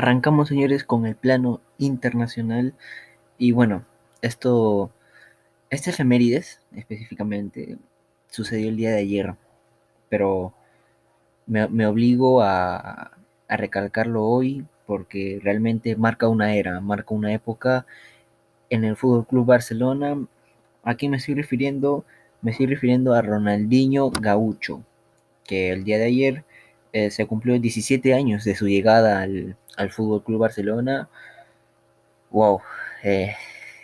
Arrancamos, señores, con el plano internacional. Y bueno, esto, este efemérides específicamente, sucedió el día de ayer, pero me, obligo a, recalcarlo hoy porque realmente marca una era, marca una época en el Fútbol Club Barcelona. Aquí me estoy refiriendo, me estoy refiriendo a Ronaldinho Gaucho, que el día de ayer eh, se cumplió 17 años de su llegada al, al Fútbol Club Barcelona. Wow, eh,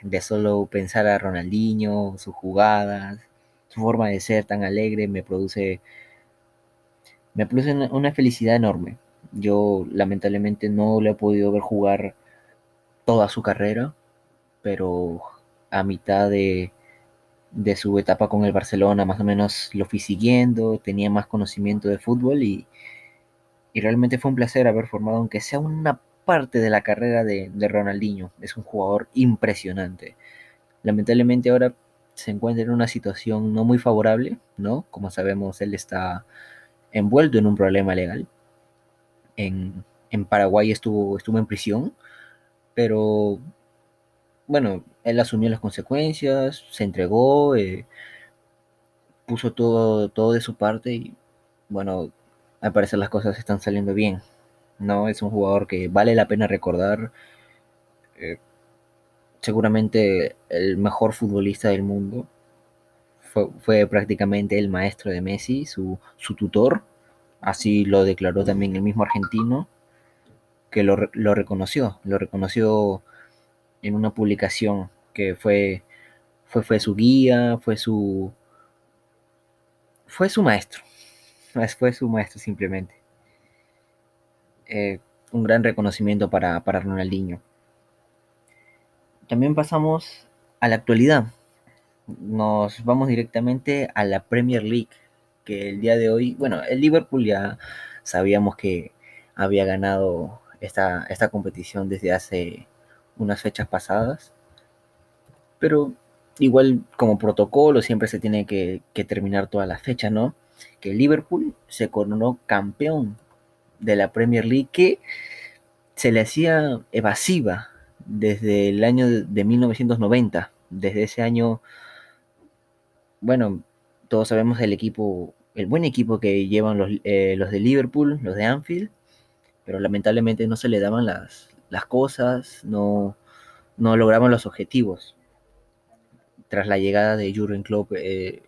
de solo pensar a Ronaldinho, sus jugadas, su forma de ser tan alegre, me produce, me produce una, felicidad enorme. Yo lamentablemente no le he podido ver jugar toda su carrera, pero a mitad de, de su etapa con el Barcelona más o menos lo fui siguiendo, tenía más conocimiento de fútbol y, y realmente fue un placer haber formado, aunque sea una parte de la carrera de, Ronaldinho. Es un jugador impresionante. Lamentablemente ahora se encuentra en una situación no muy favorable, ¿no? Como sabemos, él está envuelto en un problema legal. En, Paraguay estuvo, estuvo en prisión, pero bueno, él asumió las consecuencias, se entregó, eh, puso todo, todo de su parte y bueno, al parecer las cosas están saliendo bien. No es un jugador que vale la pena recordar. Eh, seguramente el mejor futbolista del mundo. Fue, prácticamente el maestro de Messi, su, tutor. Así lo declaró también el mismo argentino, que lo, lo reconoció. Lo reconoció en una publicación que fue, fue, fue su guía, fue su, fue su maestro fue su maestro simplemente. Eh, un gran reconocimiento para, para Ronaldinho. También pasamos a la actualidad. Nos vamos directamente a la Premier League, que el día de hoy, bueno, el Liverpool ya sabíamos que había ganado esta, esta competición desde hace unas fechas pasadas, pero igual como protocolo siempre se tiene que, que terminar todas las fechas, ¿no? Que Liverpool se coronó campeón de la Premier League que se le hacía evasiva desde el año de 1990. Desde ese año, bueno, todos sabemos el equipo, el buen equipo que llevan los, eh, los de Liverpool, los de Anfield, pero lamentablemente no se le daban las, las cosas, no, no lograban los objetivos. Tras la llegada de Jurgen Klopp, eh,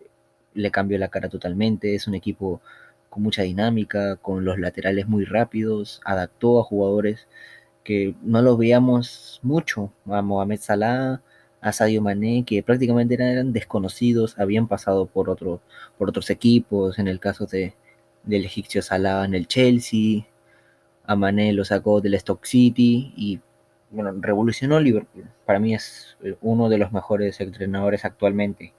le cambió la cara totalmente, es un equipo con mucha dinámica, con los laterales muy rápidos, adaptó a jugadores que no los veíamos mucho, a Mohamed Salah, a Sadio Mané, que prácticamente eran desconocidos, habían pasado por, otro, por otros equipos, en el caso de, del egipcio Salah en el Chelsea, a Mané lo sacó del Stock City y bueno, revolucionó Liverpool. Para mí es eh, uno de los mejores entrenadores actualmente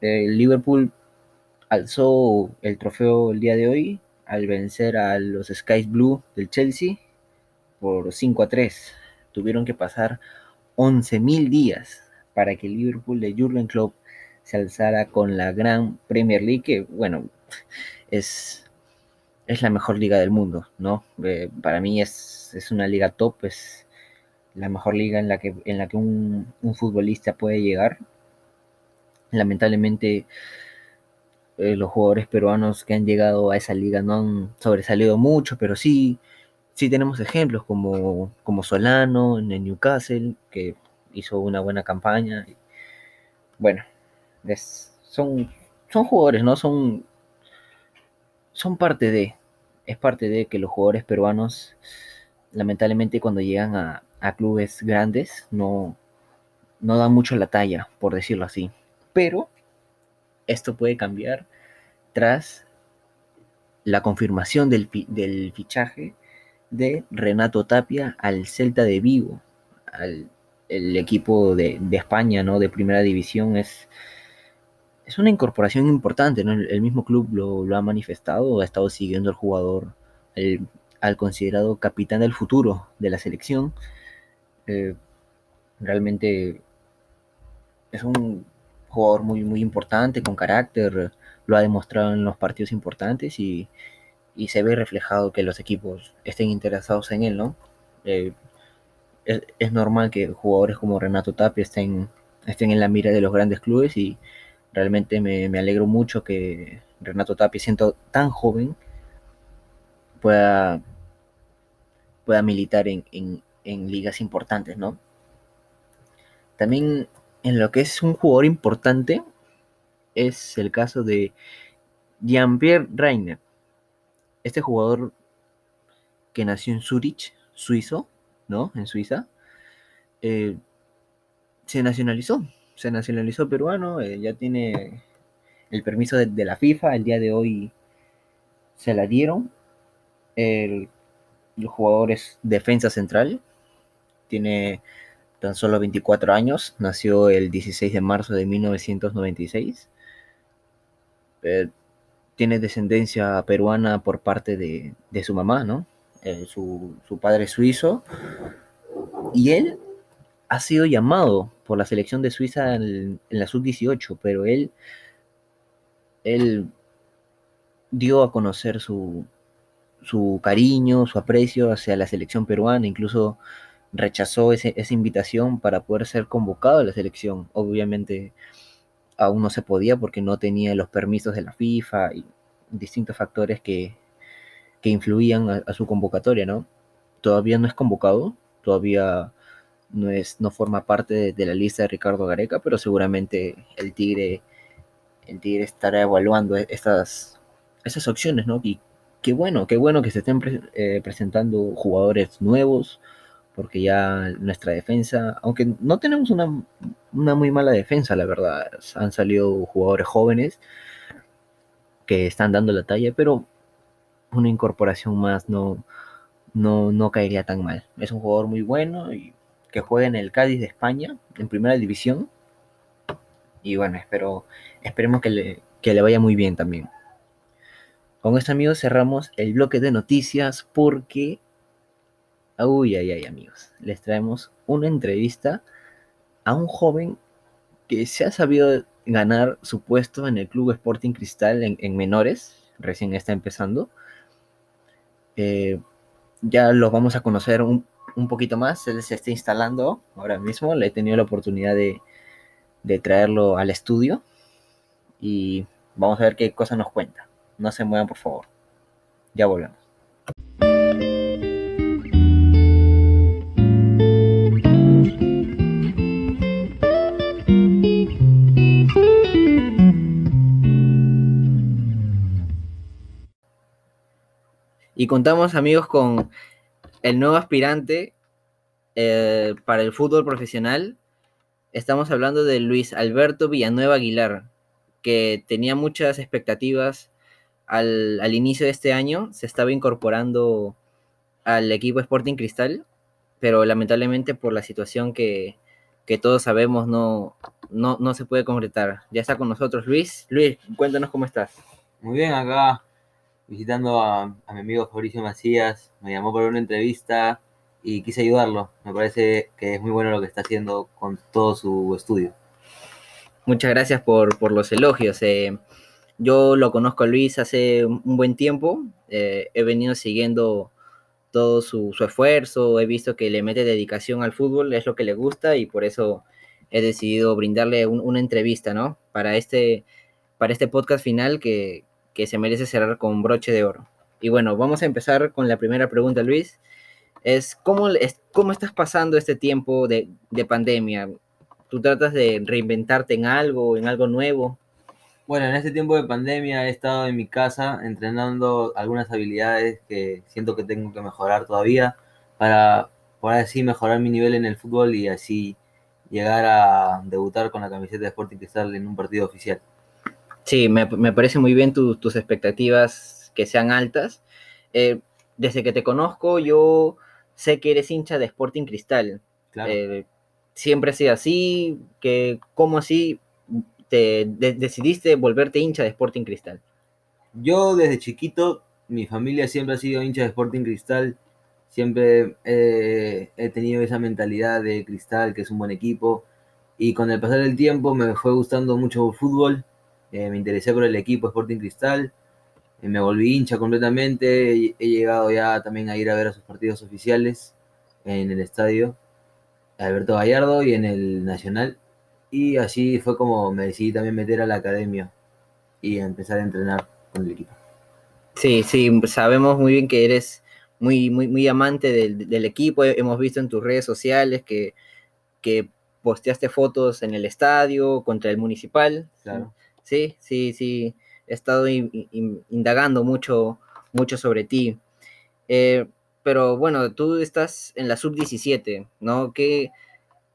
el Liverpool alzó el trofeo el día de hoy al vencer a los Skies Blue del Chelsea por 5 a 3. Tuvieron que pasar 11.000 días para que el Liverpool de Jurgen Klopp se alzara con la gran Premier League, que bueno, es, es la mejor liga del mundo, ¿no? Eh, para mí es, es, una liga top, es la mejor liga en la que, en la que un, un futbolista puede llegar Lamentablemente, eh, los jugadores peruanos que han llegado a esa liga no han sobresalido mucho, pero sí, sí tenemos ejemplos como, como Solano en el Newcastle, que hizo una buena campaña. Bueno, son, son jugadores, ¿no? Son, son parte de, es parte de que los jugadores peruanos, lamentablemente cuando llegan a, a clubes grandes, no, no dan mucho la talla, por decirlo así pero esto puede cambiar tras la confirmación del, fichaje de Renato Tapia al Celta de Vigo, al el equipo de, España, ¿no? De primera división es, es una incorporación importante, ¿no? El, mismo club lo, ha manifestado, ha estado siguiendo al jugador, al considerado capitán del futuro de la selección. Eh, realmente es un jugador muy, muy importante, con carácter, lo ha demostrado en los partidos importantes y, se ve reflejado que los equipos estén interesados en él, ¿no? Eh, es, normal que jugadores como Renato Tapia estén, estén en la mira de los grandes clubes y realmente me, alegro mucho que Renato Tapia, siendo tan joven, pueda, pueda militar en, en ligas importantes, ¿no? También en lo que es un jugador importante es el caso de Jean-Pierre Reiner. Este jugador que nació en Zurich, suizo, ¿no? En Suiza, eh, se nacionalizó, se nacionalizó peruano, eh, ya tiene el permiso de, la FIFA, el día de hoy se la dieron. El, el jugador es defensa central, tiene tan solo 24 años, nació el 16 de marzo de 1996. Eh, tiene descendencia peruana por parte de, su mamá, ¿no? Eh, su, padre es suizo. Y él ha sido llamado por la selección de Suiza en, la sub-18, pero él, él dio a conocer su, su cariño, su aprecio hacia la selección peruana, incluso rechazó esa invitación para poder ser convocado a la selección. Obviamente aún no se podía porque no tenía los permisos de la FIFA y distintos factores que, influían a, su convocatoria, ¿no? Todavía no es convocado, todavía no, es, no forma parte de, la lista de Ricardo Gareca, pero seguramente el Tigre, el Tigre estará evaluando estas, esas opciones, ¿no? Y qué bueno, qué bueno que se estén eh, presentando jugadores nuevos, porque ya nuestra defensa, aunque no tenemos una, muy mala defensa, la verdad, han salido jugadores jóvenes que están dando la talla, pero una incorporación más no, no, no caería tan mal. Es un jugador muy bueno y que juega en el Cádiz de España, en primera división. Y bueno, espero, esperemos que le, que le vaya muy bien también. Con esto amigos cerramos el bloque de noticias porque Uy, ay, ay, amigos. Les traemos una entrevista a un joven que se ha sabido ganar su puesto en el Club Sporting Cristal en, menores. Recién está empezando. Eh, ya los vamos a conocer un, poquito más. Él se está instalando ahora mismo. Le he tenido la oportunidad de, de traerlo al estudio. Y vamos a ver qué cosa nos cuenta. No se muevan, por favor. Ya volvemos. Y contamos, amigos, con el nuevo aspirante eh, para el fútbol profesional. Estamos hablando de Luis Alberto Villanueva Aguilar, que tenía muchas expectativas al, inicio de este año. Se estaba incorporando al equipo Sporting Cristal, pero lamentablemente por la situación que, todos sabemos no, no, no se puede concretar. Ya está con nosotros Luis. Luis, cuéntanos cómo estás. Muy bien, acá visitando a, mi amigo Fabricio Macías, me llamó para una entrevista y quise ayudarlo. Me parece que es muy bueno lo que está haciendo con todo su estudio. Muchas gracias por, los elogios. Eh, yo lo conozco a Luis hace un buen tiempo. Eh, he venido siguiendo todo su, esfuerzo. He visto que le mete dedicación al fútbol, es lo que le gusta y por eso he decidido brindarle una entrevista, ¿no? Para este, para este podcast final que, que se merece cerrar con broche de oro. Y bueno, vamos a empezar con la primera pregunta, Luis. Es ¿cómo, cómo estás pasando este tiempo de, pandemia? ¿Tú tratas de reinventarte en algo, en algo nuevo? Bueno, en este tiempo de pandemia he estado en mi casa entrenando algunas habilidades que siento que tengo que mejorar todavía para poder así mejorar mi nivel en el fútbol y así llegar a debutar con la camiseta de Sporting Cristal en un partido oficial. Sí, me, parece muy bien tus expectativas que sean altas. Eh, desde que te conozco, yo sé que eres hincha de Sporting Cristal. Eh, siempre ha sido así, que ¿cómo así te decidiste volverte hincha de Sporting Cristal? Yo desde chiquito, mi familia siempre ha sido hincha de Sporting Cristal. Siempre eh, he tenido esa mentalidad de Cristal, que es un buen equipo. Y con el pasar del tiempo me fue gustando mucho el fútbol eh, me interesé por el equipo Sporting Cristal, eh, me volví hincha completamente, he, llegado ya también a ir a ver a sus partidos oficiales. en el estadio Alberto Gallardo y en el Nacional. Y así fue como me decidí también meter a la academia y empezar a entrenar con el equipo. Sí, sí, sabemos muy bien que eres muy, muy, muy amante del, del equipo. Hemos visto en tus redes sociales que, que posteaste fotos en el estadio contra el municipal. Claro. Sí, sí, sí. He estado in- in- indagando mucho, mucho sobre ti. Eh, pero bueno, tú estás en la sub-17, ¿no? ¿Qué,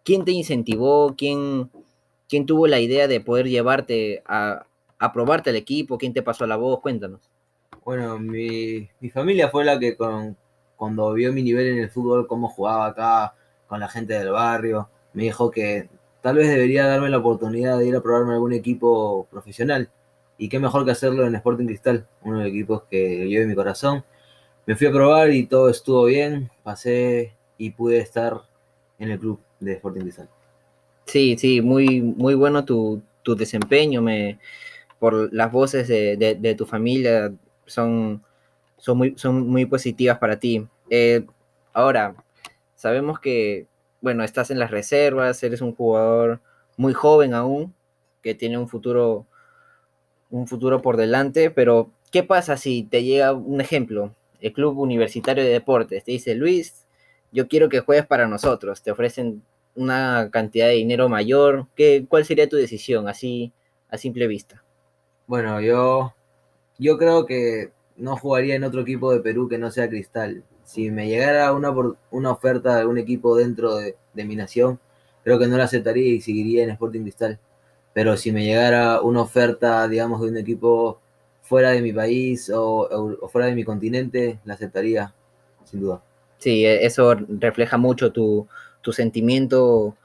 ¿Quién te incentivó? ¿Quién, quién tuvo la idea de poder llevarte a, a probarte al equipo? ¿Quién te pasó la voz? Cuéntanos. Bueno, mi, mi familia fue la que con, cuando vio mi nivel en el fútbol, cómo jugaba acá con la gente del barrio, me dijo que tal vez debería darme la oportunidad de ir a probarme algún equipo profesional. Y qué mejor que hacerlo en Sporting Cristal, uno de los equipos que llevo en mi corazón. Me fui a probar y todo estuvo bien, pasé y pude estar en el club de Sporting Cristal. Sí, sí, muy, muy bueno tu, tu desempeño, por las voces de tu familia son, son, muy, son muy positivas para ti. Eh, ahora, sabemos que, bueno, estás en las reservas, eres un jugador muy joven aún, que tiene un futuro, un futuro por delante, pero ¿qué pasa si te llega un ejemplo? El Club Universitario de Deportes te dice, Luis, yo quiero que juegues para nosotros, te ofrecen una cantidad de dinero mayor, ¿qué, ¿cuál sería tu decisión así a simple vista? Bueno, yo, yo creo que no jugaría en otro equipo de Perú que no sea Cristal. Si me llegara una, una oferta de algún equipo dentro de, mi nación, creo que no la aceptaría y seguiría en Sporting Cristal. Pero si me llegara una oferta, digamos, de un equipo fuera de mi país o, fuera de mi continente, la aceptaría, sin duda. Sí, e- eso refleja mucho tu, tu sentimiento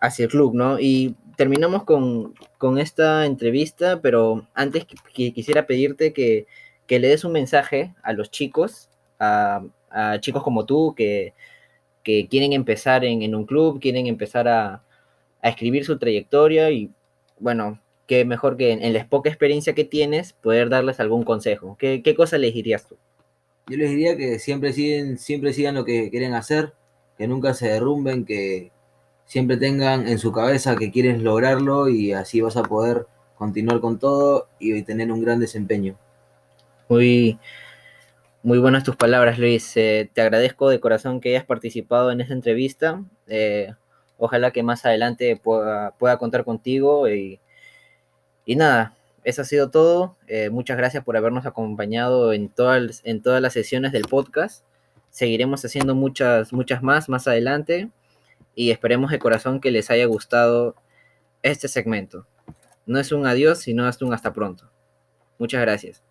hacia el club, ¿no? Y terminamos con, con esta entrevista, pero antes qui- qui- quisiera pedirte que, que le des un mensaje a los chicos, a, a chicos como tú, que, que quieren empezar en, en un club, quieren empezar a, a escribir su trayectoria y, bueno, qué mejor que en, en la poca experiencia que tienes, poder darles algún consejo. ¿Qué, qué cosa les dirías tú? Yo les diría que siempre siguen, siempre sigan lo que quieren hacer, que nunca se derrumben, que siempre tengan en su cabeza que quieren lograrlo y así vas a poder continuar con todo y tener un gran desempeño. Muy, muy buenas tus palabras, Luis. Eh, te agradezco de corazón que hayas participado en esta entrevista. Eh, ojalá que más adelante pueda, pueda contar contigo. Y, nada, eso ha sido todo. Eh, muchas gracias por habernos acompañado en todas, en todas las sesiones del podcast. Seguiremos haciendo muchas, muchas más más adelante. Y esperemos de corazón que les haya gustado este segmento. No es un adiós, sino hasta un hasta pronto. Muchas gracias.